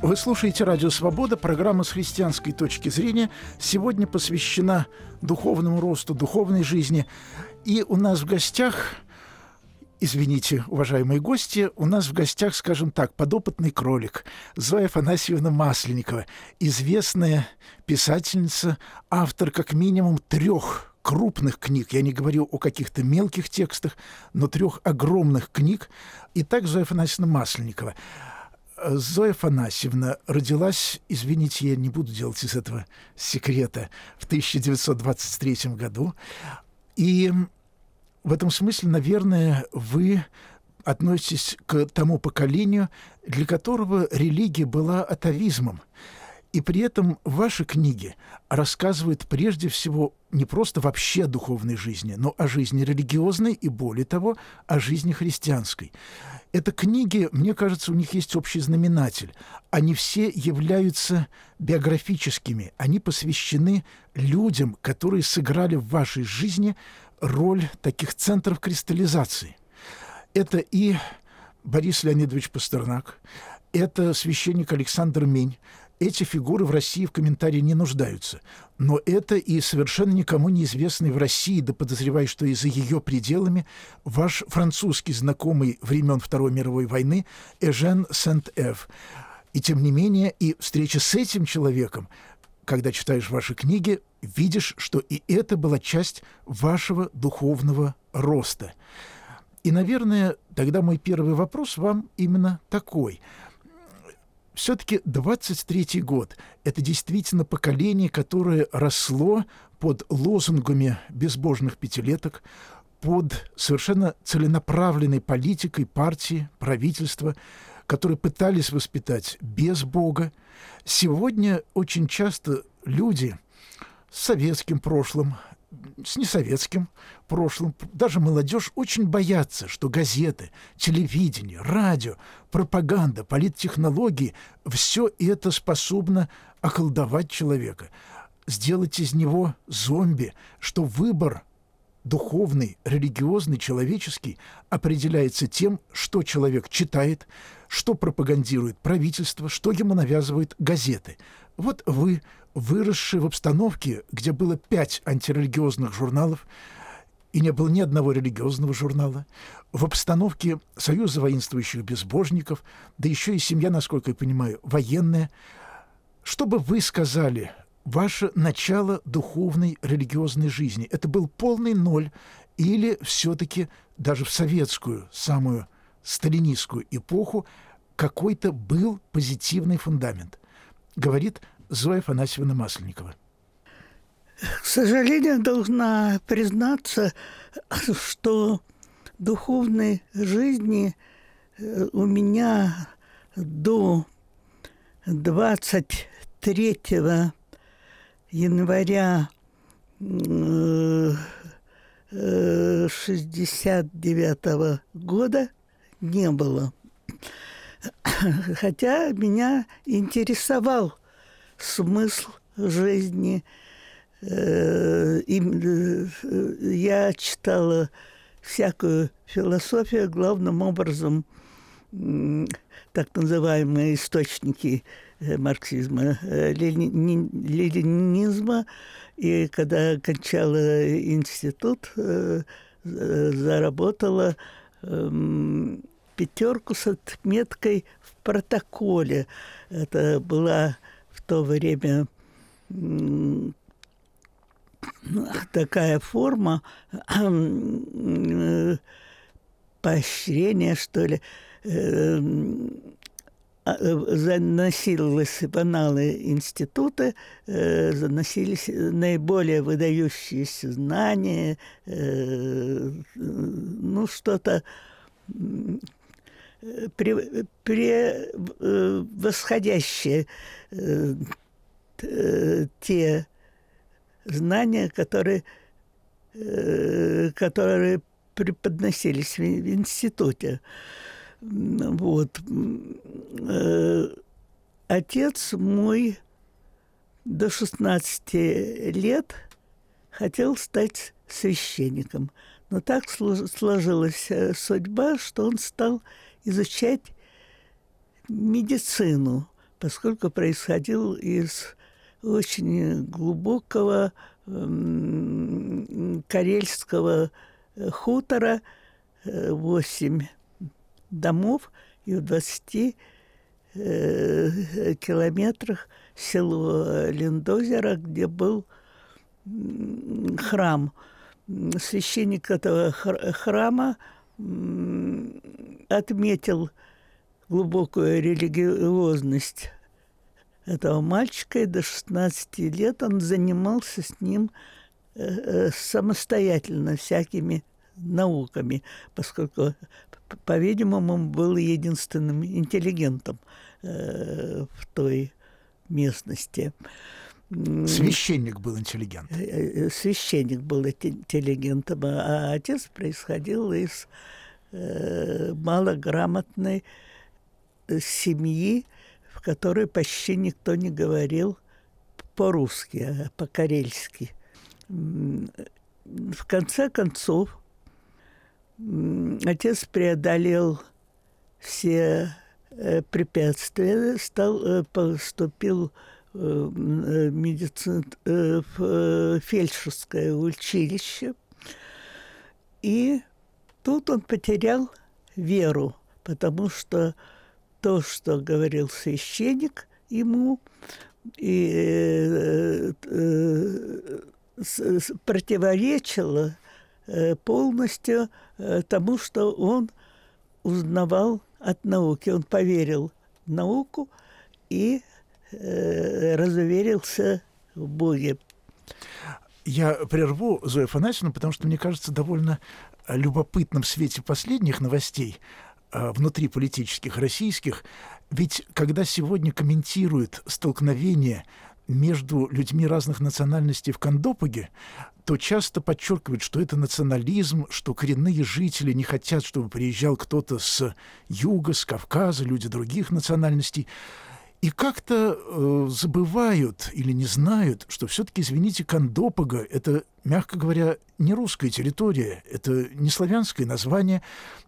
Вы слушаете «Радио Свобода», программа с христианской точки зрения. Сегодня посвящена духовному росту, духовной жизни. И у нас в гостях, извините, уважаемые гости, у нас в гостях, скажем так, подопытный кролик Зоя Афанасьевна Масленникова, известная писательница, автор как минимум трех крупных книг, я не говорю о каких-то мелких текстах, но трех огромных книг. Итак, Зоя Афанасьевна Масленникова – Зоя Фанасьевна родилась, извините, я не буду делать из этого секрета, в 1923 году. И в этом смысле, наверное, вы относитесь к тому поколению, для которого религия была атовизмом. И при этом ваши книги рассказывают прежде всего не просто вообще о духовной жизни, но о жизни религиозной и, более того, о жизни христианской. Это книги, мне кажется, у них есть общий знаменатель. Они все являются биографическими, они посвящены людям, которые сыграли в вашей жизни роль таких центров кристаллизации. Это и Борис Леонидович Пастернак, это священник Александр Мень, эти фигуры в России в комментарии не нуждаются. Но это и совершенно никому неизвестный в России, да подозреваю, что и за ее пределами, ваш французский знакомый времен Второй мировой войны Эжен Сент-Эв. И тем не менее, и встреча с этим человеком, когда читаешь ваши книги, видишь, что и это была часть вашего духовного роста. И, наверное, тогда мой первый вопрос вам именно такой – все-таки 23-й год – это действительно поколение, которое росло под лозунгами безбожных пятилеток, под совершенно целенаправленной политикой партии, правительства, которые пытались воспитать без Бога. Сегодня очень часто люди с советским прошлым, с несоветским прошлым, даже молодежь очень боятся, что газеты, телевидение, радио, пропаганда, политтехнологии – все это способно околдовать человека, сделать из него зомби, что выбор духовный, религиозный, человеческий определяется тем, что человек читает, что пропагандирует правительство, что ему навязывают газеты. Вот вы выросший в обстановке, где было пять антирелигиозных журналов, и не было ни одного религиозного журнала, в обстановке Союза воинствующих безбожников, да еще и семья, насколько я понимаю, военная, что бы вы сказали, ваше начало духовной религиозной жизни, это был полный ноль или все-таки даже в советскую, самую сталинистскую эпоху какой-то был позитивный фундамент? Говорит Зоя Афанасьевна Масленникова. К сожалению, должна признаться, что духовной жизни э, у меня до 23 января 69 -го года не было. Хотя меня интересовал смысл жизни. Э, э, я читала всякую философию, главным образом так называемые источники э, марксизма, ленинизма. И когда окончала институт, заработала эм, пятерку с отметкой в протоколе. Это была то время такая форма э, поощрения, что ли, э, а, заносилось в аналы института, э, заносились наиболее выдающиеся знания, ну, что-то превосходящие э, э, те знания, которые, э, которые преподносились в, институте. Вот. Отец мой до 16 лет хотел стать священником. Но так сложилась судьба, что он стал изучать медицину, поскольку происходил из очень глубокого карельского э, хутора, э, восемь домов, и в 20 э, километрах село Линдозеро, где был храм. Священник этого храма отметил глубокую религиозность этого мальчика, и до 16 лет он занимался с ним э, э, самостоятельно всякими науками, поскольку, по-видимому, он был единственным интеллигентом э, в той местности. Священник был интеллигент. Священник был интеллигентом, а отец происходил из малограмотной семьи, в которой почти никто не говорил по-русски, а по-карельски. В конце концов, отец преодолел все э, препятствия, стал, э, поступил э, в, медицин, в фельдшерское училище. И тут он потерял веру, потому что то, что говорил священник ему, и э, э, противоречило э, полностью тому, что он узнавал от науки. Он поверил в науку и разуверился в Боге. Я прерву Зою Афанасьевну, потому что мне кажется довольно любопытным в свете последних новостей Э, внутри политических российских, ведь когда сегодня комментируют столкновение между людьми разных национальностей в Кандопаге, то часто подчеркивают, что это национализм, что коренные жители не хотят, чтобы приезжал кто-то с юга, с Кавказа, люди других национальностей. И как-то э, забывают или не знают, что все-таки, извините, Кандопага – это, мягко говоря, не русская территория, это не славянское название.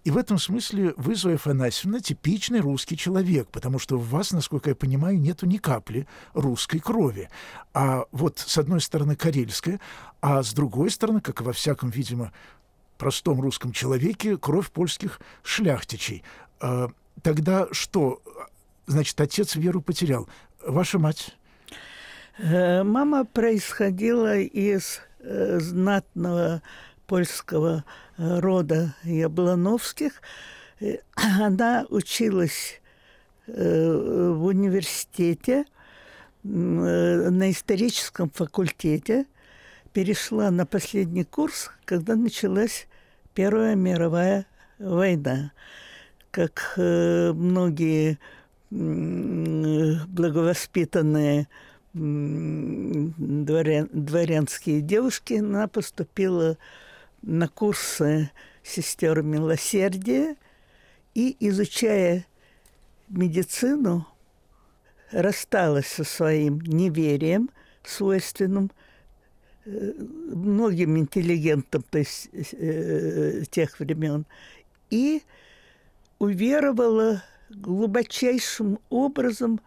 И в этом смысле вы, Зоя Афанасьевна, типичный русский человек, потому что в вас, насколько я понимаю, нету ни капли русской крови. А вот с одной стороны карельская, а с другой стороны, как и во всяком, видимо, простом русском человеке, кровь польских шляхтичей. А, тогда что, Значит, отец веру потерял. Ваша мать? Э, мама происходила из э, знатного польского э, рода Яблоновских. Она училась в университете на историческом факультете, перешла на последний курс, когда началась Первая мировая война. Как многие благовоспитанные дворян, дворянские девушки, она поступила на курсы сестер милосердия и, изучая медицину, рассталась со своим неверием, свойственным э, многим интеллигентам то есть, э, тех времен, и уверовала глубочайшим образом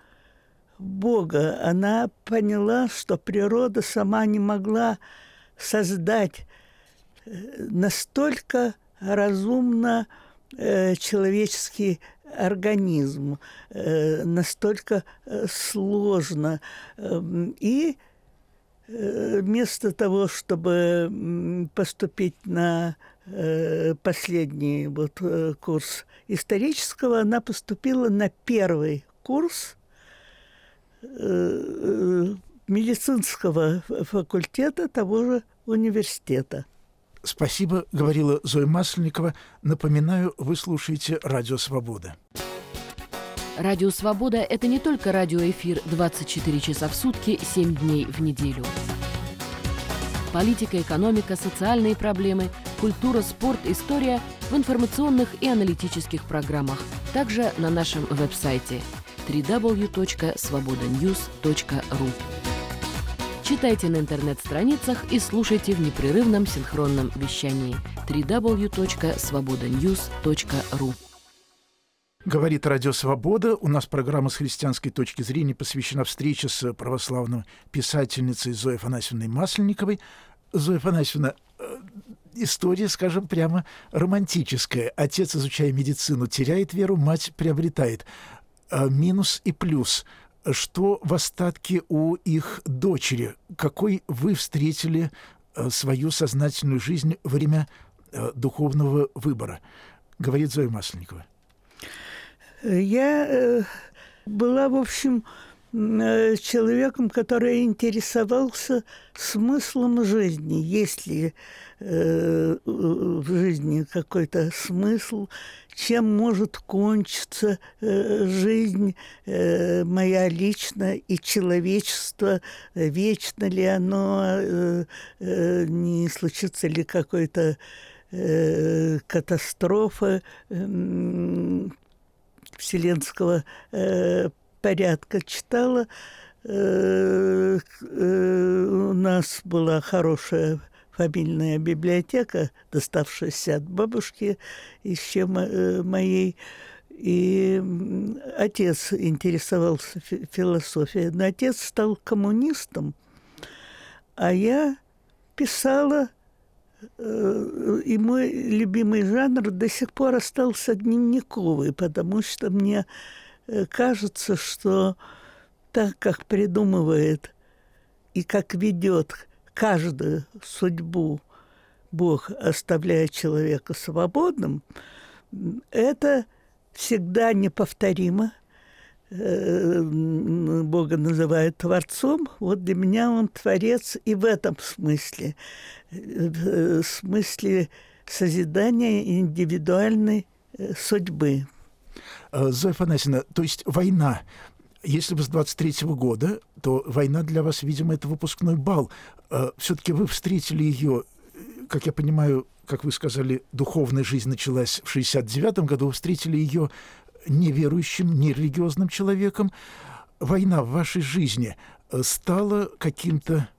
Бога. Она поняла, что природа сама не могла создать э, настолько разумно э, человеческий организм, э, настолько сложно. Э, и вместо того, чтобы поступить на последний вот э, курс исторического, она поступила на первый курс э, э, медицинского факультета того же университета. Спасибо, говорила Зоя Масленникова. Напоминаю, вы слушаете «Радио Свобода». Радио «Свобода» — это не только радиоэфир 24 часа в сутки, 7 дней в неделю. Политика, экономика, социальные проблемы, культура, спорт, история в информационных и аналитических программах. Также на нашем веб-сайте www.svobodanews.ru Читайте на интернет-страницах и слушайте в непрерывном синхронном вещании www.svobodanews.ru Говорит Радио Свобода. У нас программа с христианской точки зрения посвящена встрече с православной писательницей Зоей Афанасьевной Масленниковой. Зоя Афанасьевна, э, история, скажем прямо, романтическая. Отец, изучая медицину, теряет веру, мать приобретает. Э, минус и плюс. Что в остатке у их дочери? Какой вы встретили э, свою сознательную жизнь во время духовного выбора? Говорит Зоя Масленникова. Я э, была, в общем, э, человеком, который интересовался смыслом жизни. Есть ли э, в жизни какой-то смысл, чем может кончиться жизнь моя личная и человечество, вечно ли оно, не случится ли какой-то катастрофа, вселенского э, порядка читала. Э, э, у нас была хорошая фамильная библиотека, доставшаяся от бабушки еще э, моей. И отец интересовался философией. Но отец стал коммунистом, а я писала и мой любимый жанр до сих пор остался дневниковый, потому что мне кажется, что так, как придумывает и как ведет каждую судьбу Бог, оставляя человека свободным, это всегда неповторимо, Э, Бога называют Творцом, вот для меня Он Творец и в этом смысле, в смысле созидания индивидуальной э, судьбы. Э, Зоя Афанасьевна, то есть война, если вы с 23-го года, то война для вас, видимо, это выпускной бал. Все-таки вы встретили ее, как я понимаю, как вы сказали, духовная жизнь началась в 69-м году, вы встретили ее неверующим, нерелигиозным человеком, война в вашей жизни э, стала каким-то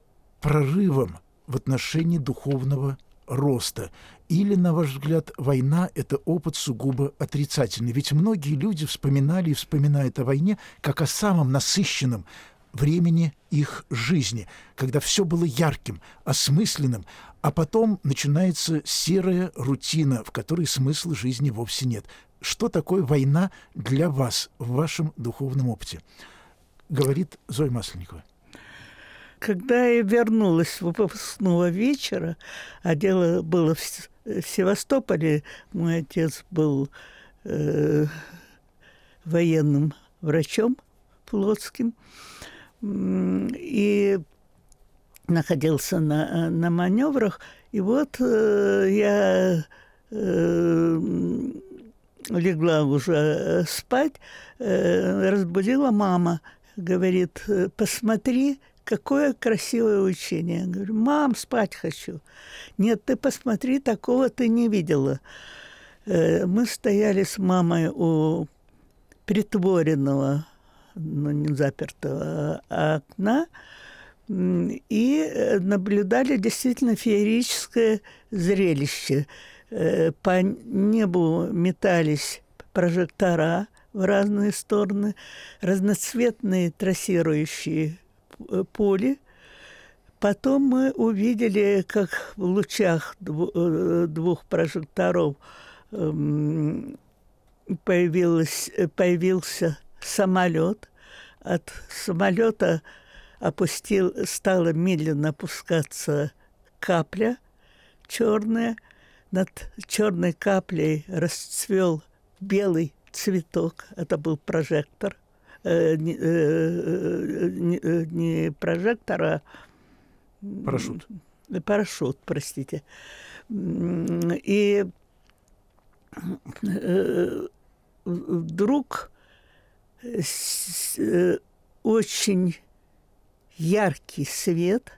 прорывом в отношении духовного роста? Или, на ваш взгляд, война – это опыт сугубо отрицательный? Ведь многие люди вспоминали и вспоминают о войне как о самом насыщенном времени их жизни, когда все было ярким, осмысленным, а потом начинается серая рутина, в которой смысла жизни вовсе нет что такое война для вас в вашем духовном опыте? Говорит Зоя Масленникова. Когда я вернулась с выпускного вечера, а дело было в Севастополе, мой отец был э, военным врачом плотским, и находился на, на маневрах. И вот э, я э, легла уже э, спать, э, разбудила мама, говорит, «Э, посмотри, какое красивое учение. Я говорю, мам, спать хочу. Нет, ты посмотри, такого ты не видела. Мы стояли с мамой у притворенного, ну, не запертого а окна, и наблюдали действительно феерическое зрелище – Э, по небу метались прожектора в разные стороны, разноцветные трассирующие э, поле. Потом мы увидели, как в лучах э, двух прожекторов эм, появилось, появился самолет. От самолета опустил, стала медленно опускаться капля черная – над черной каплей расцвел белый цветок. Это был прожектор. Э, не, э, не, э, прожектор, а... Парашют. Парашют, простите. И э, вдруг э, очень яркий свет,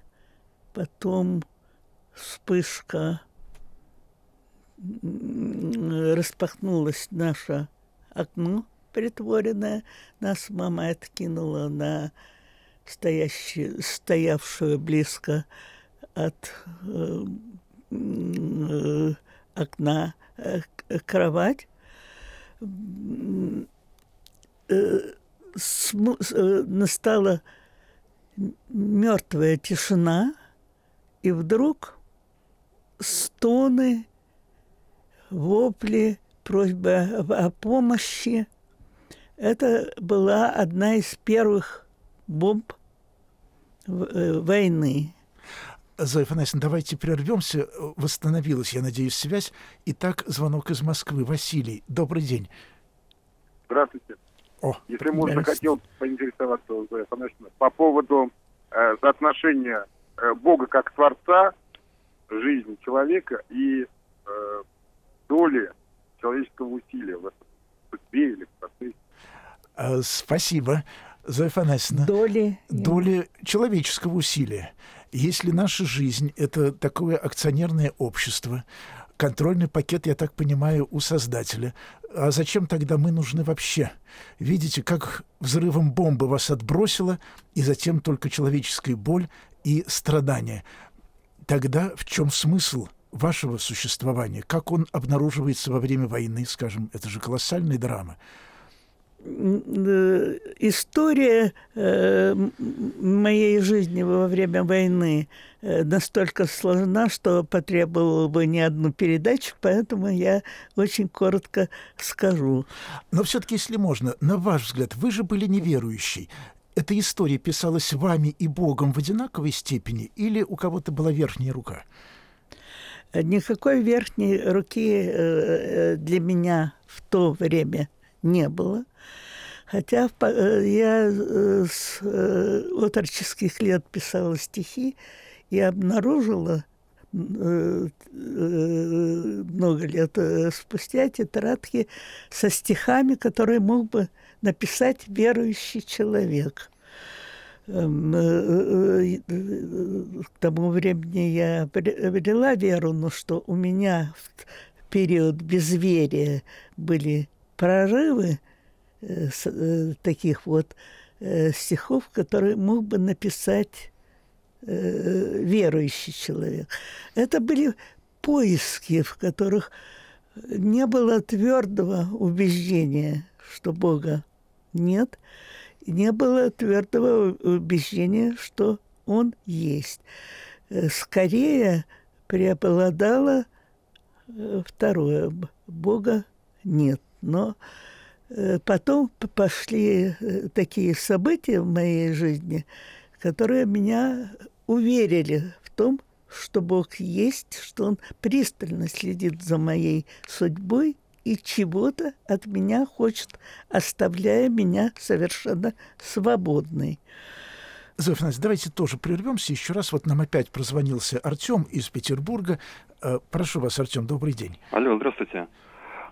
потом вспышка распахнулось наше окно притворенное, нас мама откинула на стоящую, стоявшую близко от э, э, окна э, кровать. настала мертвая тишина, и вдруг стоны, вопли, просьба о помощи. Это была одна из первых бомб э, войны. Зоя Афанасьевна, давайте прервемся. Восстановилась, я надеюсь, связь. Итак, звонок из Москвы. Василий, добрый день. Здравствуйте. О, Если можно, хотел поинтересоваться, Зоя Афанасьевна, по поводу э, соотношения э, Бога как Творца, жизни человека и э, доли человеческого усилия в этом судьбе или в процессе. А, спасибо. Зоя Афанасьевна. Доли. Доли человеческого усилия. Если наша жизнь — это такое акционерное общество, контрольный пакет, я так понимаю, у создателя. А зачем тогда мы нужны вообще? Видите, как взрывом бомбы вас отбросило, и затем только человеческая боль и страдания. Тогда в чем смысл вашего существования? Как он обнаруживается во время войны, скажем? Это же колоссальная драма. Э, история э, моей жизни во время войны э, настолько сложна, что потребовала бы не одну передачу, поэтому я очень коротко скажу. Но все-таки, если можно, на ваш взгляд, вы же были неверующий. Эта история писалась вами и Богом в одинаковой степени или у кого-то была верхняя рука? Никакой верхней руки для меня в то время не было. Хотя э, я э, с э, отроческих лет писала стихи и обнаружила много лет спустя тетрадки со стихами, которые мог бы написать верующий человек. Эм, к тому времени я обрела веру, но что у меня в период безверия были прорывы таких вот э, стихов, которые мог бы написать э, верующий человек. Это были поиски, в которых не было твердого убеждения, что Бога нет, не было твердого убеждения, что Он есть. Э, скорее преобладало э, второе – Бога нет. Но э, потом пошли э, такие события в моей жизни, которые меня уверили в том, что Бог есть, что Он пристально следит за моей судьбой и чего-то от меня хочет, оставляя меня совершенно свободной. Зоя давайте тоже прервемся еще раз. Вот нам опять прозвонился Артем из Петербурга. Э, прошу вас, Артем, добрый день. Алло, здравствуйте.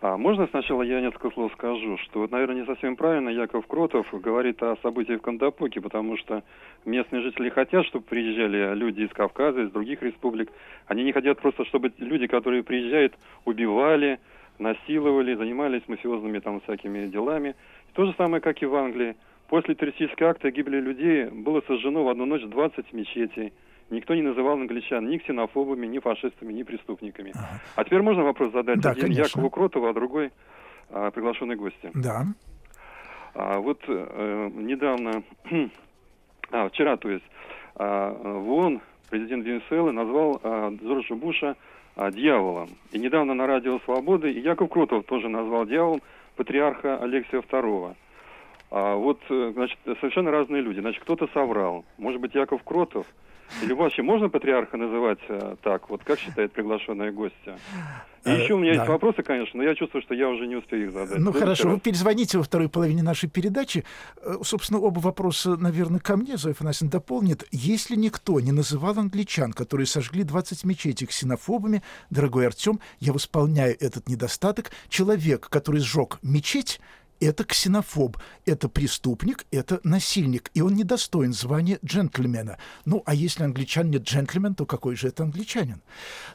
А можно сначала я несколько слов скажу, что, наверное, не совсем правильно Яков Кротов говорит о событиях в Кандапоке, потому что местные жители хотят, чтобы приезжали люди из Кавказа, из других республик. Они не хотят просто, чтобы люди, которые приезжают, убивали, насиловали, занимались мафиозными там всякими делами. То же самое, как и в Англии. После террористического акта гибели людей было сожжено в одну ночь 20 мечетей. Никто не называл англичан ни ксенофобами, ни фашистами, ни преступниками. Ага. А теперь можно вопрос задать да, один конечно. Якову Кротову, а другой а, приглашенной гости? Да. А, вот э, недавно, а, вчера, то есть, а, в ООН президент Венесуэлы назвал а, Джорджа Буша а, дьяволом. И недавно на радио «Свободы» и Яков Кротов тоже назвал дьяволом патриарха Алексия II. А вот, э, значит, совершенно разные люди. Значит, кто-то соврал. Может быть, Яков Кротов – или вообще можно патриарха называть э, так, вот как считает приглашенная гостья? И э, еще у меня да. есть вопросы, конечно, но я чувствую, что я уже не успею их задать. Ну хорошо, раз. вы перезвоните во второй половине нашей передачи. Э, собственно, оба вопроса, наверное, ко мне, Зоя Фанасин дополнит. Если никто не называл англичан, которые сожгли 20 мечетей ксенофобами, дорогой Артем, я восполняю этот недостаток. Человек, который сжег мечеть, это ксенофоб, это преступник, это насильник, и он недостоин звания джентльмена. Ну, а если англичанин не джентльмен, то какой же это англичанин?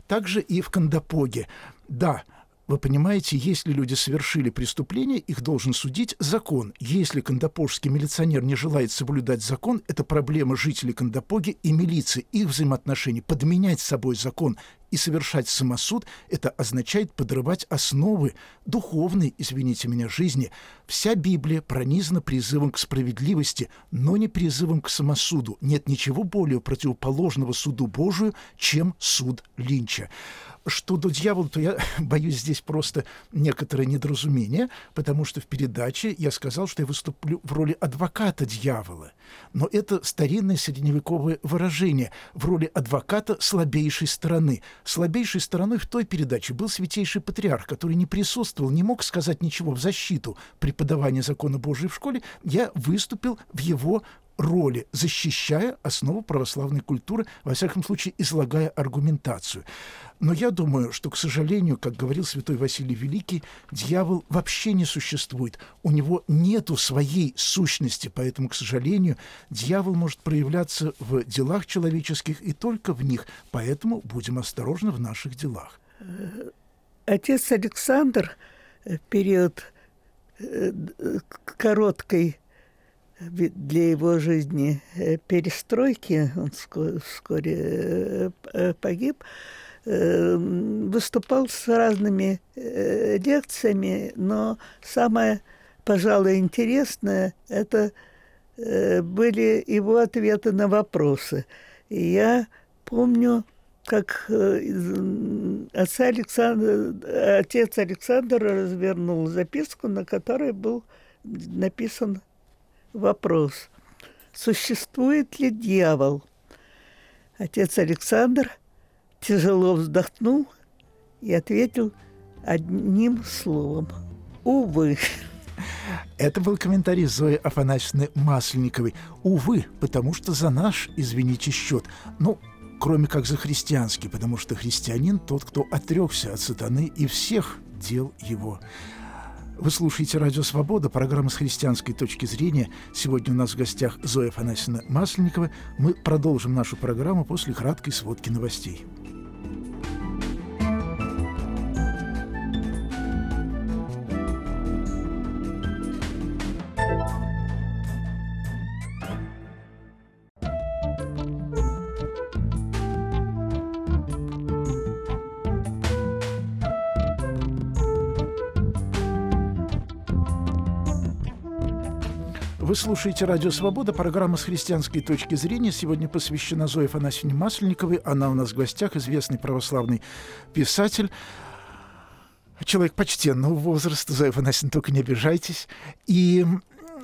Также и в Кандапоге. Да, вы понимаете, если люди совершили преступление, их должен судить закон. Если кандапожский милиционер не желает соблюдать закон, это проблема жителей Кандапоги и милиции, их взаимоотношений. Подменять собой закон И совершать самосуд – это означает подрывать основы духовной, извините меня, жизни. Вся Библия пронизана призывом к справедливости, но не призывом к самосуду. Нет ничего более противоположного суду Божию, чем суд Линча. Что до дьявола, то я боюсь здесь просто некоторое недоразумение, потому что в передаче я сказал, что я выступлю в роли адвоката дьявола. Но это старинное средневековое выражение в роли адвоката слабейшей стороны. Слабейшей стороной в той передаче был святейший патриарх, который не присутствовал, не мог сказать ничего в защиту преподавания закона Божия в школе. Я выступил в его роли, защищая основу православной культуры, во всяком случае, излагая аргументацию. Но я думаю, что, к сожалению, как говорил святой Василий Великий, дьявол вообще не существует. У него нету своей сущности, поэтому, к сожалению, дьявол может проявляться в делах человеческих и только в них. Поэтому будем осторожны в наших делах. Отец Александр в период э, короткой для его жизни э, перестройки, он вскоре э, погиб, э, выступал с разными лекциями, но самое, пожалуй, интересное – это были его ответы на вопросы. И я помню, как отца Александр, отец Александр развернул записку, на которой был написан вопрос, существует ли дьявол? Отец Александр тяжело вздохнул и ответил одним словом «Увы». Это был комментарий Зои Афанасьевны Масленниковой. Увы, потому что за наш, извините, счет. Ну, кроме как за христианский, потому что христианин тот, кто отрекся от сатаны и всех дел его. Вы слушаете «Радио Свобода», программа с христианской точки зрения. Сегодня у нас в гостях Зоя Фанасьевна Масленникова. Мы продолжим нашу программу после краткой сводки новостей. Вы слушаете «Радио Свобода», программа с христианской точки зрения. Сегодня посвящена Зое Афанасьевне Масленниковой. Она у нас в гостях, известный православный писатель. Человек почтенного возраста, Зоя Афанасьевна, только не обижайтесь. И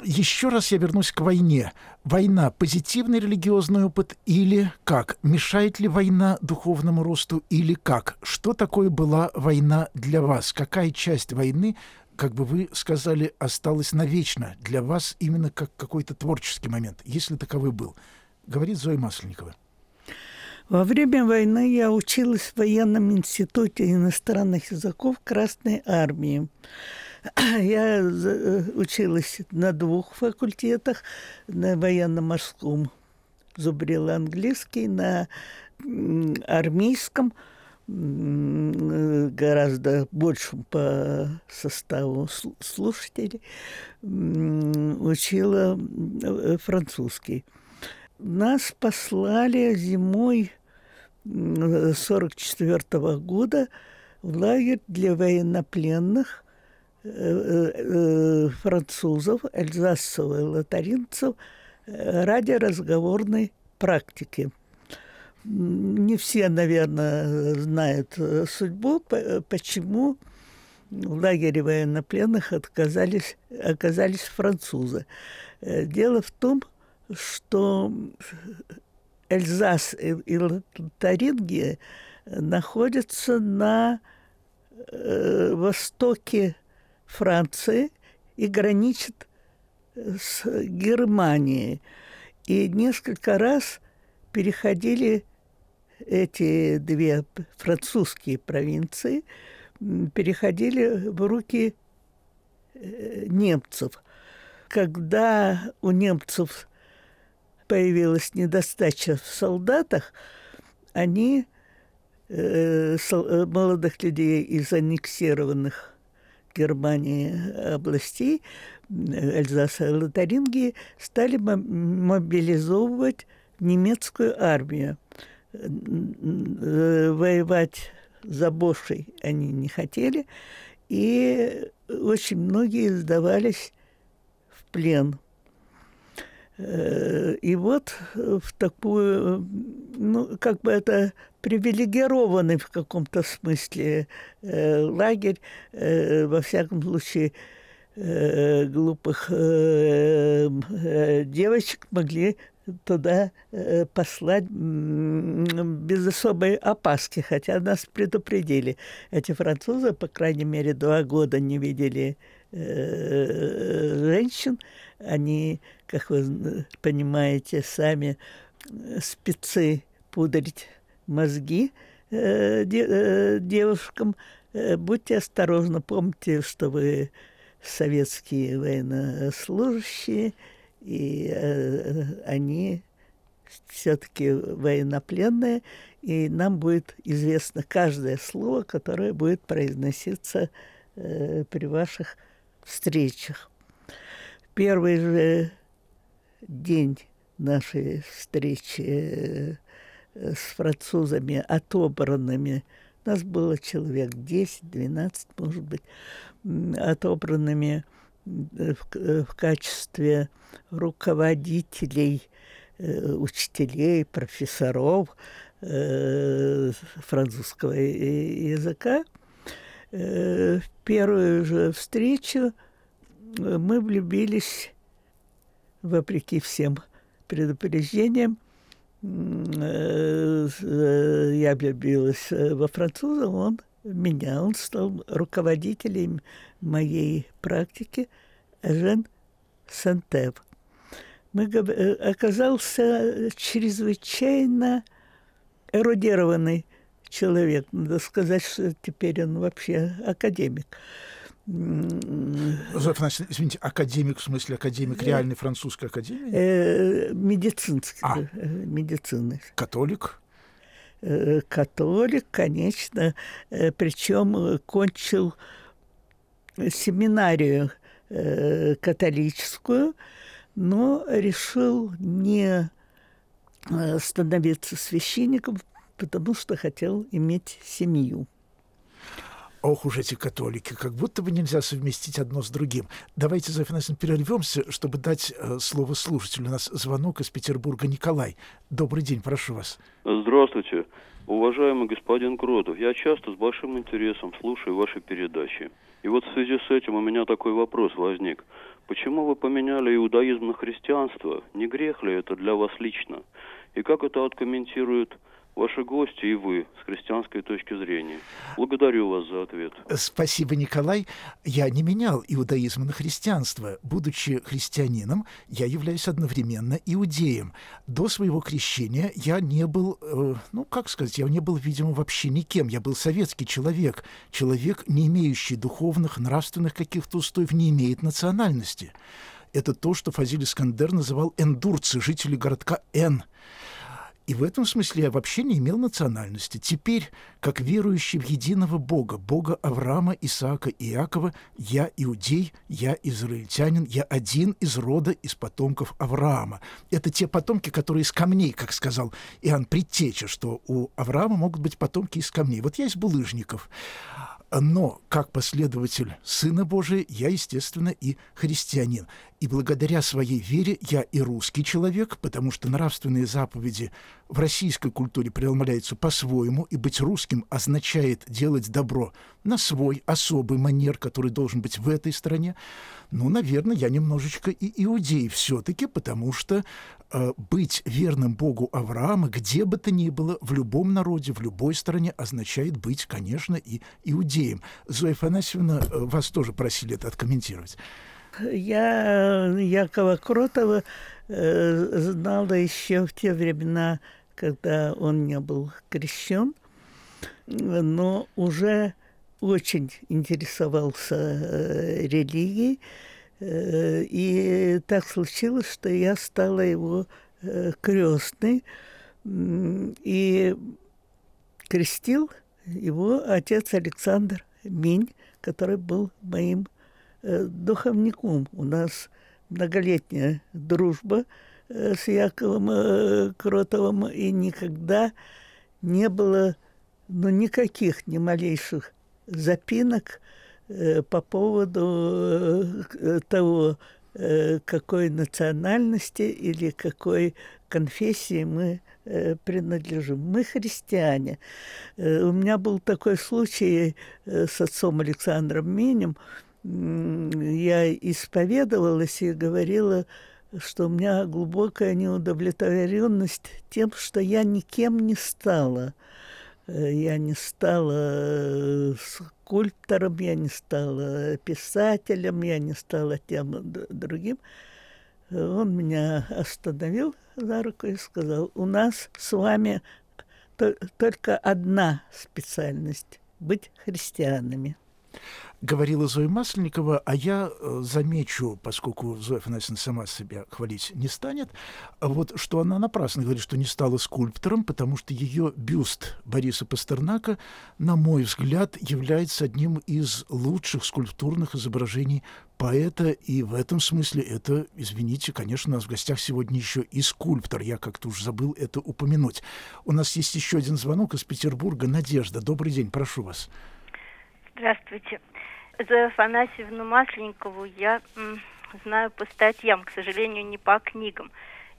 еще раз я вернусь к войне. Война – позитивный религиозный опыт или как? Мешает ли война духовному росту или как? Что такое была война для вас? Какая часть войны как бы вы сказали, осталось навечно для вас именно как какой-то творческий момент, если таковой был, говорит Зоя Масленникова. Во время войны я училась в военном институте иностранных языков Красной Армии. Я э, училась на двух факультетах, на военно-морском зубрила английский, на армейском – гораздо большим по составу слушателей, учила э, французский. Нас послали зимой 1944 -го года в лагерь для военнопленных э, э, французов, эльзасцев и лотаринцев ради разговорной практики – не все, наверное, знают э, судьбу, почему в лагере военнопленных отказались, оказались французы. Э, дело в том, что Эльзас и Лотарингия находятся на э, востоке Франции и граничат с Германией. И несколько раз переходили эти две французские провинции переходили в руки э, немцев. Когда у немцев появилась недостача в солдатах, они э, э, молодых людей из аннексированных Германии областей, Эльзаса и Лотарингии, стали мобилизовывать немецкую армию. Воевать за Бошей они не хотели, и очень многие сдавались в плен. И вот в такую, ну, как бы это привилегированный в каком-то смысле э, лагерь, э, во всяком случае, э, глупых э, э, девочек могли туда э, послать без особой опаски, хотя нас предупредили. Эти французы, по крайней мере, два года не видели э, женщин. Они, как вы понимаете, сами спецы пудрить мозги э, де, девушкам. Будьте осторожны, помните, что вы советские военнослужащие – и э, они все-таки военнопленные, и нам будет известно каждое слово, которое будет произноситься э, при ваших встречах. Первый же день нашей встречи э, с французами, отобранными, нас было человек 10-12, может быть, отобранными в, в качестве руководителей, э, учителей, профессоров э, французского языка. Э, в первую же встречу мы влюбились, вопреки всем предупреждениям, я влюбилась во француза, он меня, он стал руководителем моей практики Жен Сантев. Мы, э, оказался чрезвычайно эрудированный человек. Надо сказать, что теперь он вообще академик. Зоя извините, академик в смысле академик реальной французской академии? Э, медицинский, а. Э, медицины. Католик? Католик, конечно, причем кончил семинарию э, католическую, но решил не э, становиться священником, потому что хотел иметь семью. Ох уж эти католики, как будто бы нельзя совместить одно с другим. Давайте, Зоя Афанасьевна, перервемся, чтобы дать э, слово слушателю. У нас звонок из Петербурга Николай. Добрый день, прошу вас. Здравствуйте. Уважаемый господин Кротов, я часто с большим интересом слушаю ваши передачи. И вот в связи с этим у меня такой вопрос возник. Почему вы поменяли иудаизм на христианство? Не грех ли это для вас лично? И как это откомментирует ваши гости и вы с христианской точки зрения. Благодарю вас за ответ. Спасибо, Николай. Я не менял иудаизм на христианство. Будучи христианином, я являюсь одновременно иудеем. До своего крещения я не был, э, ну, как сказать, я не был, видимо, вообще никем. Я был советский человек. Человек, не имеющий духовных, нравственных каких-то устоев, не имеет национальности. Это то, что Фазиль Искандер называл эндурцы, жители городка Н. И в этом смысле я вообще не имел национальности. Теперь, как верующий в единого Бога, Бога Авраама, Исаака и Иакова, я иудей, я израильтянин, я один из рода, из потомков Авраама. Это те потомки, которые из камней, как сказал Иоанн Предтеча, что у Авраама могут быть потомки из камней. Вот я из булыжников. Но как последователь Сына Божия я, естественно, и христианин. И благодаря своей вере я и русский человек, потому что нравственные заповеди в российской культуре преломляются по-своему, и быть русским означает делать добро на свой особый манер, который должен быть в этой стране. Ну, наверное, я немножечко и иудей все-таки, потому что быть верным Богу Авраама, где бы то ни было, в любом народе, в любой стране, означает быть, конечно, и иудеем. Зоя Фанасьевна, э, вас тоже просили это откомментировать. Я Якова Кротова э, знала еще в те времена, когда он не был крещен, но уже очень интересовался э, религией. Э, и так случилось, что я стала его э, крестной. И крестил его отец Александр Минь, который был моим духовником. У нас многолетняя дружба с Яковом Кротовым, и никогда не было ну, никаких, ни малейших запинок э, по поводу э, того, э, какой национальности или какой конфессии мы э, принадлежим. Мы христиане. Э, у меня был такой случай э, с отцом Александром Минем. Я исповедовалась и говорила, что у меня глубокая неудовлетворенность тем, что я никем не стала. Я не стала скульптором, я не стала писателем, я не стала тем другим. Он меня остановил за руку и сказал, у нас с вами только одна специальность – быть христианами говорила Зоя Масленникова, а я э, замечу, поскольку Зоя Афанасьевна сама себя хвалить не станет, вот что она напрасно говорит, что не стала скульптором, потому что ее бюст Бориса Пастернака, на мой взгляд, является одним из лучших скульптурных изображений поэта, и в этом смысле это, извините, конечно, у нас в гостях сегодня еще и скульптор, я как-то уж забыл это упомянуть. У нас есть еще один звонок из Петербурга. Надежда, добрый день, прошу вас. Здравствуйте. Зою Афанасьевну Масленникову я знаю по статьям, к сожалению, не по книгам.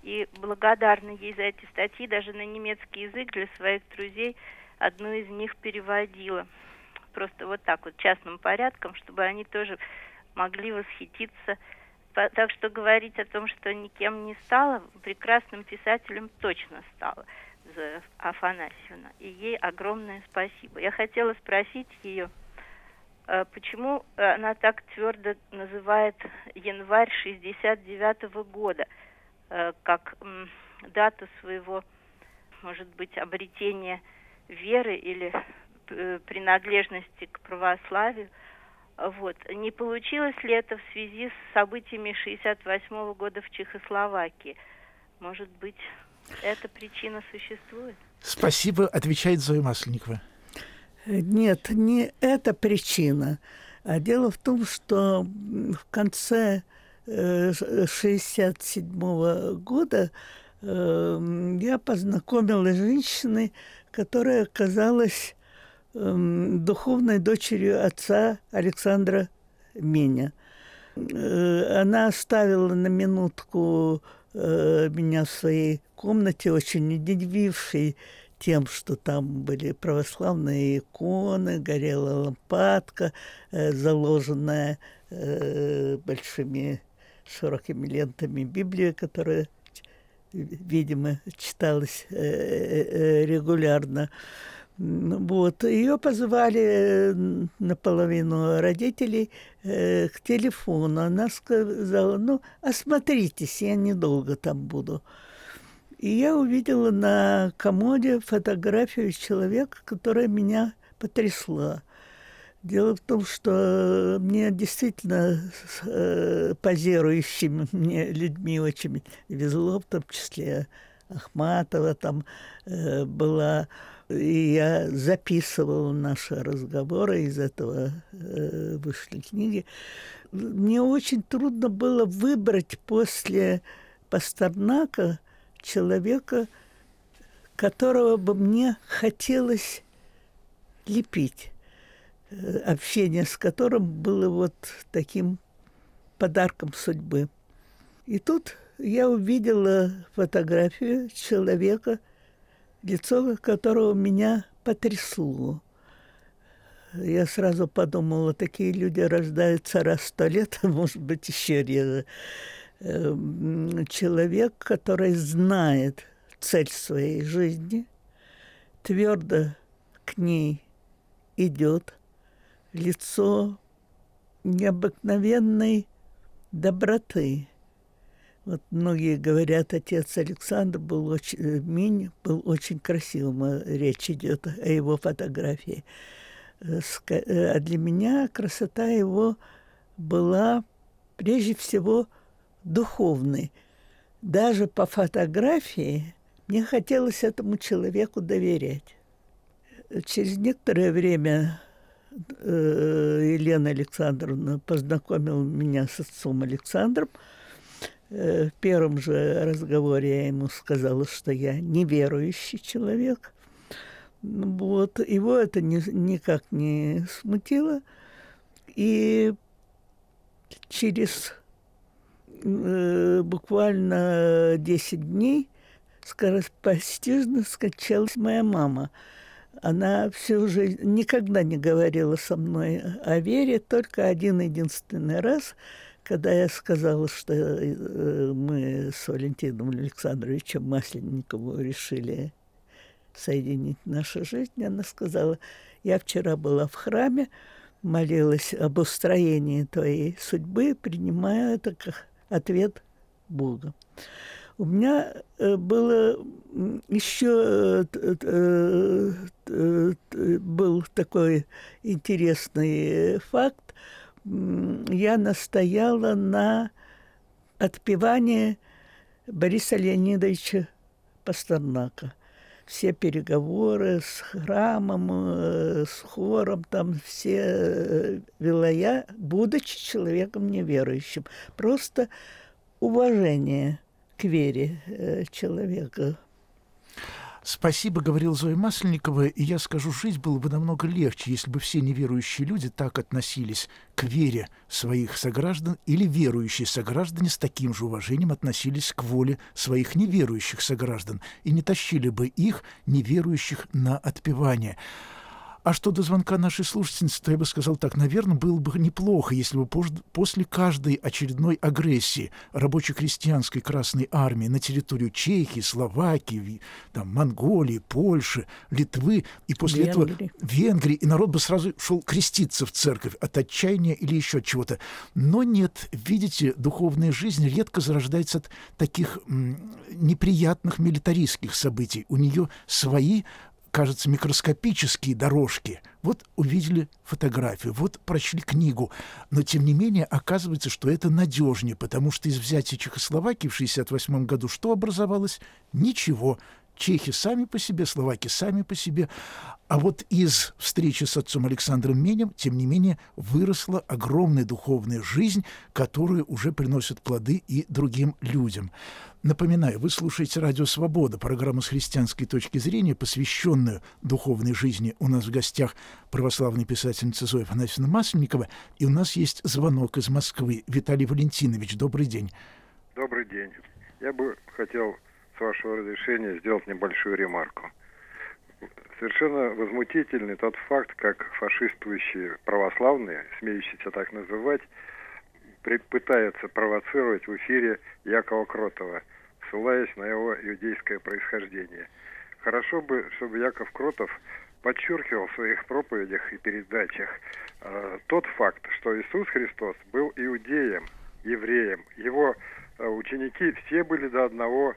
И благодарна ей за эти статьи, даже на немецкий язык для своих друзей одну из них переводила. Просто вот так вот, частным порядком, чтобы они тоже могли восхититься. Так что говорить о том, что никем не стала, прекрасным писателем точно стала Зоя Афанасьевна. И ей огромное спасибо. Я хотела спросить ее, почему она так твердо называет январь 69 -го года э, как дату своего, может быть, обретения веры или э, принадлежности к православию? Вот. Не получилось ли это в связи с событиями 68 -го года в Чехословакии? Может быть, эта причина существует? Спасибо, отвечает Зоя Масленникова. Нет, не эта причина. А дело в том, что в конце 1967 э, года э, я познакомилась с женщиной, которая оказалась эм, духовной дочерью отца Александра Меня. Э, она оставила на минутку меня в своей комнате, очень удивившей тем, что там были православные иконы, горела лампадка, э, заложенная э, большими широкими лентами Библия, которая, видимо, читалась э, регулярно. Вот. Ее позвали наполовину родителей к телефону. Она сказала, ну, осмотритесь, я недолго там буду. И я увидела на комоде фотографию человека, которая меня потрясла. Дело в том, что мне действительно с э, позирующими мне людьми очень везло, в том числе Ахматова там э, была. И я записывала наши разговоры, из этого э, вышли книги. Мне очень трудно было выбрать после Пастернака человека, которого бы мне хотелось лепить, э, общение с которым было вот таким подарком судьбы. И тут я увидела фотографию человека, лицо которого меня потрясло. Я сразу подумала, такие люди рождаются раз в сто лет, а может быть, еще реже. Эм, человек, который знает цель своей жизни, твердо к ней идет, лицо необыкновенной доброты. Вот многие говорят, отец Александр был очень, э, Минь был очень красивым, а речь идет о его фотографии. Э, э, а для меня красота его была прежде всего духовный. Даже по фотографии мне хотелось этому человеку доверять. Через некоторое время э, Елена Александровна познакомила меня с отцом Александром. Э, в первом же разговоре я ему сказала, что я неверующий человек. Вот, его это не, никак не смутило. И через э, буквально 10 дней скоропостижно скачалась моя мама. Она все уже никогда не говорила со мной о вере, только один единственный раз, когда я сказала, что э, мы с Валентином Александровичем Масленниковым решили соединить нашу жизнь, она сказала, я вчера была в храме, молилась об устроении твоей судьбы, принимая это как ответ Бога. У меня э, было еще э, э, был такой интересный факт. Я настояла на отпевании Бориса Леонидовича Пастернака – все переговоры с храмом, э, с хором, там все э, вела я, будучи человеком неверующим. Просто уважение к вере э, человека Спасибо, говорил Зоя Масленникова, и я скажу, жизнь была бы намного легче, если бы все неверующие люди так относились к вере своих сограждан, или верующие сограждане с таким же уважением относились к воле своих неверующих сограждан и не тащили бы их, неверующих, на отпевание. А что до звонка нашей слушательницы, то я бы сказал так, наверное, было бы неплохо, если бы после каждой очередной агрессии рабоче-крестьянской Красной Армии на территорию Чехии, Словакии, там, Монголии, Польши, Литвы, и после Венгрии. этого Венгрии, и народ бы сразу шел креститься в церковь от отчаяния или еще от чего-то. Но нет, видите, духовная жизнь редко зарождается от таких м, неприятных милитаристских событий. У нее свои кажется, микроскопические дорожки. Вот увидели фотографию, вот прочли книгу. Но, тем не менее, оказывается, что это надежнее, потому что из взятия Чехословакии в 1968 году что образовалось? Ничего. Чехи сами по себе, словаки сами по себе. А вот из встречи с отцом Александром Менем, тем не менее, выросла огромная духовная жизнь, которая уже приносит плоды и другим людям. Напоминаю, вы слушаете «Радио Свобода», программу с христианской точки зрения, посвященную духовной жизни. У нас в гостях православная писательница Зоя Афанасьевна Масленникова, и у нас есть звонок из Москвы. Виталий Валентинович, добрый день. Добрый день. Я бы хотел, с вашего разрешения, сделать небольшую ремарку. Совершенно возмутительный тот факт, как фашистующие православные, смеющиеся так называть, пытаются провоцировать в эфире Якова Кротова – ссылаясь на его иудейское происхождение. Хорошо бы, чтобы Яков Кротов подчеркивал в своих проповедях и передачах э, тот факт, что Иисус Христос был иудеем, евреем. Его э, ученики все были до одного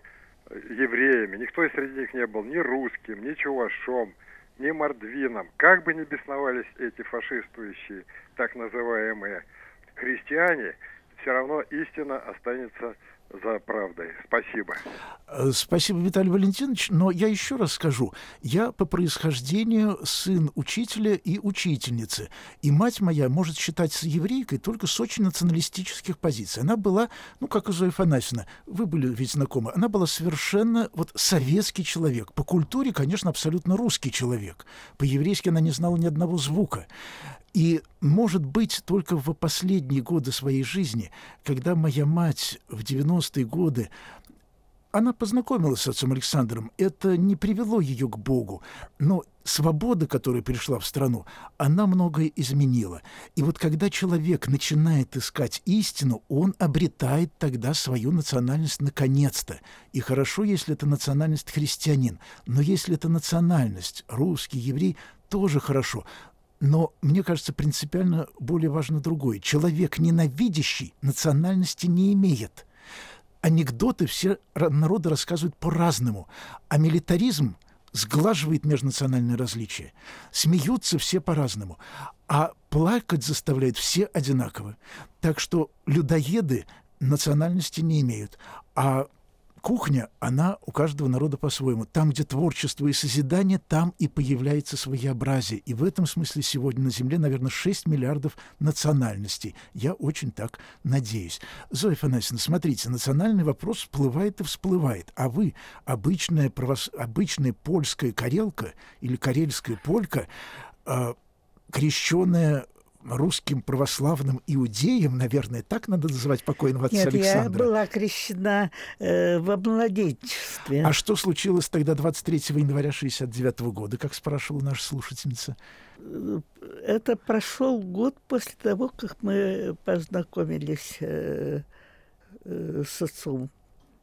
евреями. Никто среди них не был ни русским, ни чувашом, ни мордвином. Как бы ни бесновались эти фашистующие, так называемые христиане, все равно истина останется за правдой. Спасибо. Э, спасибо, Виталий Валентинович. Но я еще раз скажу. Я по происхождению сын учителя и учительницы. И мать моя может считаться еврейкой только с очень националистических позиций. Она была, ну, как и Зоя Фанасьевна, вы были ведь знакомы, она была совершенно вот советский человек. По культуре, конечно, абсолютно русский человек. По-еврейски она не знала ни одного звука. И, может быть, только в последние годы своей жизни, когда моя мать в 90-е годы она познакомилась с отцом Александром. Это не привело ее к Богу. Но свобода, которая пришла в страну, она многое изменила. И вот когда человек начинает искать истину, он обретает тогда свою национальность наконец-то. И хорошо, если это национальность христианин. Но если это национальность русский, еврей, тоже хорошо. Но мне кажется, принципиально более важно другое. Человек, ненавидящий, национальности не имеет. Анекдоты все народы рассказывают по-разному, а милитаризм сглаживает межнациональные различия. Смеются все по-разному, а плакать заставляют все одинаково. Так что людоеды национальности не имеют, а кухня, она у каждого народа по-своему. Там, где творчество и созидание, там и появляется своеобразие. И в этом смысле сегодня на Земле, наверное, 6 миллиардов национальностей. Я очень так надеюсь. Зоя Фанасьевна, смотрите, национальный вопрос всплывает и всплывает. А вы, обычная, правос... обычная польская карелка или карельская полька, э, крещенная русским православным иудеям, наверное, так надо называть покойного отца Нет, Александра. я была крещена э, во младенчестве. А что случилось тогда 23 января 69 года, как спрашивала наша слушательница? Это прошел год после того, как мы познакомились э, э, с отцом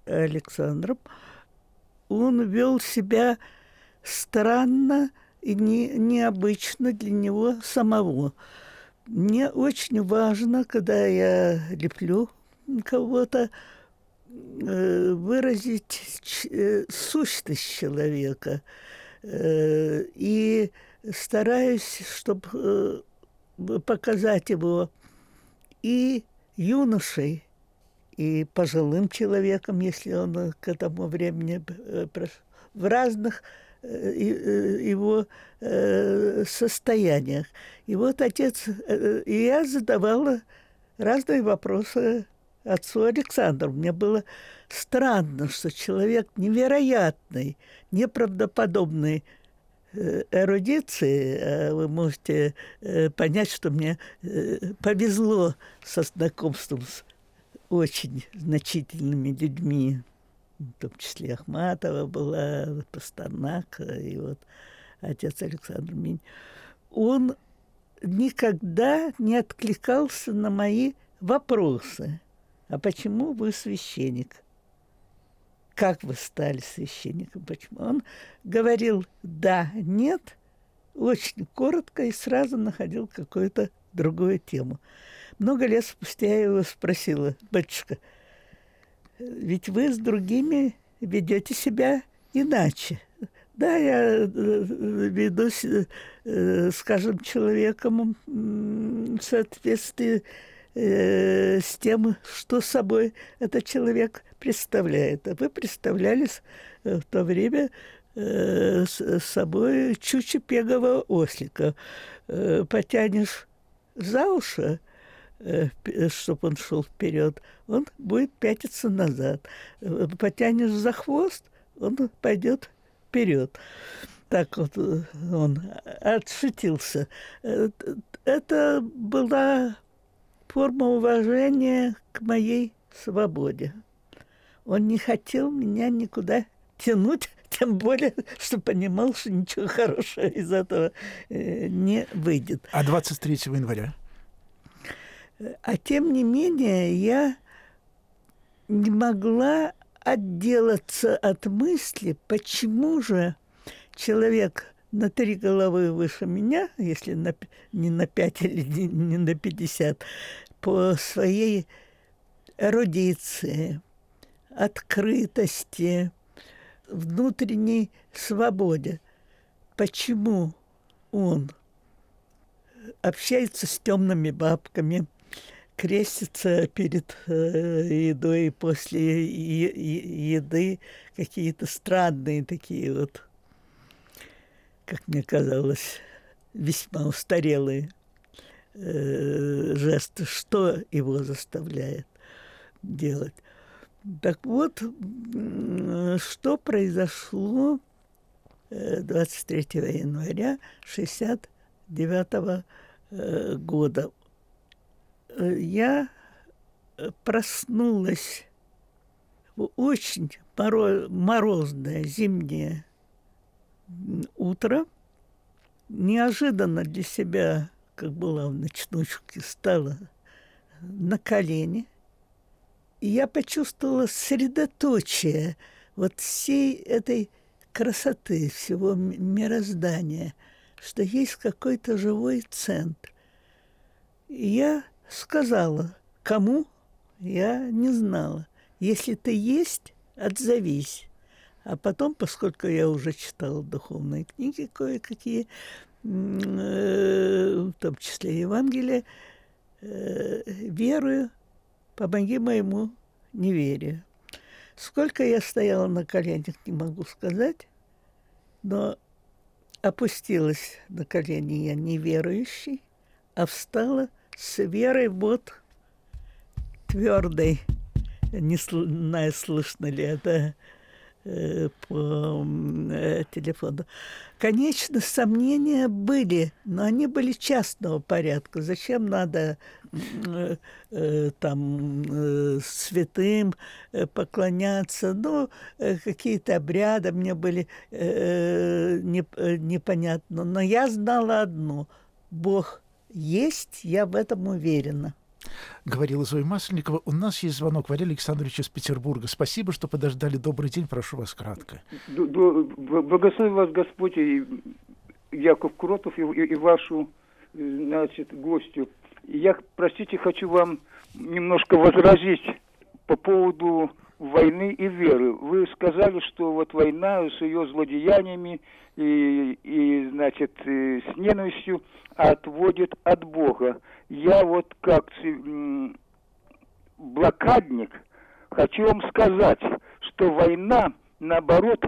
Александром. Он вел себя странно и не, необычно для него самого. Мне очень важно, когда я леплю кого-то, э, выразить э, сущность человека. Э, и стараюсь, чтобы показать его и юношей, и пожилым человеком, если он к этому времени в разных его э, состояниях. И вот отец, э, и я задавала разные вопросы отцу Александру. Мне было странно, что человек невероятный, неправдоподобный эрудиции, а вы можете понять, что мне повезло со знакомством с очень значительными людьми в том числе Ахматова была, Пастернак и вот отец Александр Минь, он никогда не откликался на мои вопросы. А почему вы священник? Как вы стали священником? Почему? Он говорил «да», «нет», очень коротко и сразу находил какую-то другую тему. Много лет спустя я его спросила, батюшка – ведь вы с другими ведете себя иначе. Да, я э, веду, э, скажем, человеком в соответствии э, с тем, что собой этот человек представляет. А вы представлялись в то время с собой чучепегового ослика. Потянешь за уши, чтобы он шел вперед, он будет пятиться назад. Э, потянешь за хвост, он пойдет вперед. Так вот э, он отшутился. Это была форма уважения к моей свободе. Он не хотел меня никуда тянуть, тем более, что понимал, что ничего хорошего из этого не выйдет. А 23 января? А тем не менее я не могла отделаться от мысли, почему же человек на три головы выше меня, если на, не на пять или не, не на пятьдесят, по своей эрудиции, открытости, внутренней свободе. Почему он общается с темными бабками, крестится перед э, едой и после еды. Какие-то странные такие вот, как мне казалось, весьма устарелые э, жесты, что его заставляет делать. Так вот, что произошло 23 э, января 1969 года я проснулась в очень морозное зимнее утро, неожиданно для себя, как была в ночнушке, стала на колени, и я почувствовала средоточие вот всей этой красоты, всего мироздания, что есть какой-то живой центр. И я сказала, кому, я не знала. Если ты есть, отзовись. А потом, поскольку я уже читала духовные книги кое-какие, э, в том числе Евангелие, э, верую, помоги моему неверию. Сколько я стояла на коленях, не могу сказать, но опустилась на колени я неверующий, а встала с верой вот твердой. Не знаю, слышно ли это Э, по э, телефону. Конечно, сомнения были, но они были частного порядка. Зачем надо э, там святым поклоняться? Ну, какие-то обряды мне были непонятны. Но я знала одно. Бог есть, я в этом уверена говорила Зоя Масленникова. У нас есть звонок Валерия Александровича из Петербурга. Спасибо, что подождали. Добрый день, прошу вас кратко. Благослови вас Господь и Яков Кротов и, и, и вашу значит, гостю. Я, простите, хочу вам немножко возразить по поводу войны и веры. Вы сказали, что вот война с ее злодеяниями и, и значит, и с ненавистью отводит от Бога. Я вот как блокадник хочу вам сказать, что война, наоборот,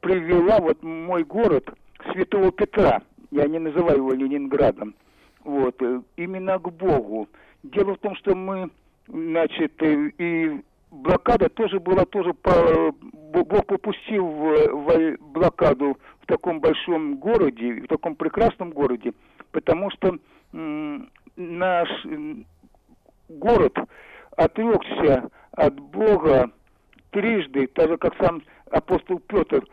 привела вот мой город Святого Петра, я не называю его Ленинградом, вот, э, именно к Богу. Дело в том, что мы, значит, э, и блокада тоже была тоже по, Бог попустил в, в блокаду в таком большом городе, в таком прекрасном городе, потому что наш город отрекся от Бога трижды, так же как сам апостол Петр,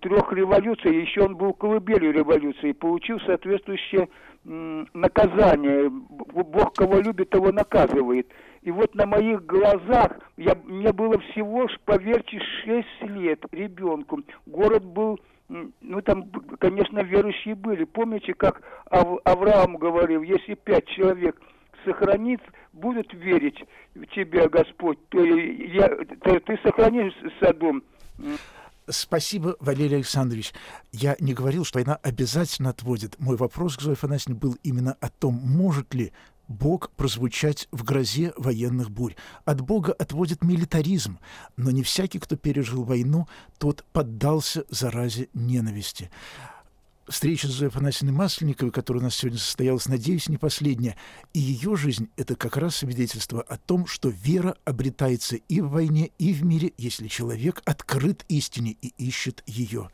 трех революций, еще он был колыбелью революции, получил соответствующее наказание. Бог кого любит, того наказывает. И вот на моих глазах, я, мне было всего, поверьте, шесть лет ребенку. Город был ну там, конечно, верующие были. Помните, как Ав Авраам говорил, если пять человек сохранит, будут верить в тебя, Господь, то, я, то ты сохранишь Содом. Спасибо, Валерий Александрович. Я не говорил, что война обязательно отводит. Мой вопрос к Зое Афанасьевне был именно о том, может ли Бог прозвучать в грозе военных бурь. От Бога отводит милитаризм, но не всякий, кто пережил войну, тот поддался заразе ненависти. Встреча с Зоей Афанасьевной Масленниковой, которая у нас сегодня состоялась, надеюсь, не последняя. И ее жизнь — это как раз свидетельство о том, что вера обретается и в войне, и в мире, если человек открыт истине и ищет ее.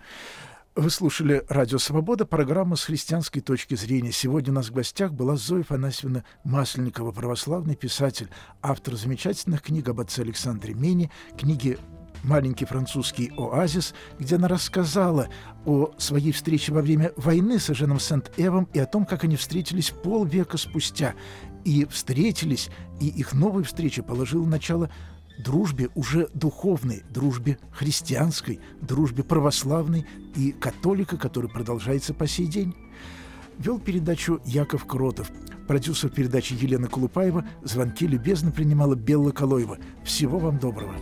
Вы слушали «Радио Свобода», программа с христианской точки зрения. Сегодня у нас в гостях была Зоя Фанасьевна Масленникова, православный писатель, автор замечательных книг об отце Александре Мени, книги «Маленький французский оазис», где она рассказала о своей встрече во время войны с Эженом Сент-Эвом и о том, как они встретились полвека спустя. И встретились, и их новая встреча положила начало дружбе уже духовной, дружбе христианской, дружбе православной и католика, которая продолжается по сей день. Вел передачу Яков Кротов. Продюсер передачи Елена Колупаева звонки любезно принимала Белла Колоева. Всего вам доброго.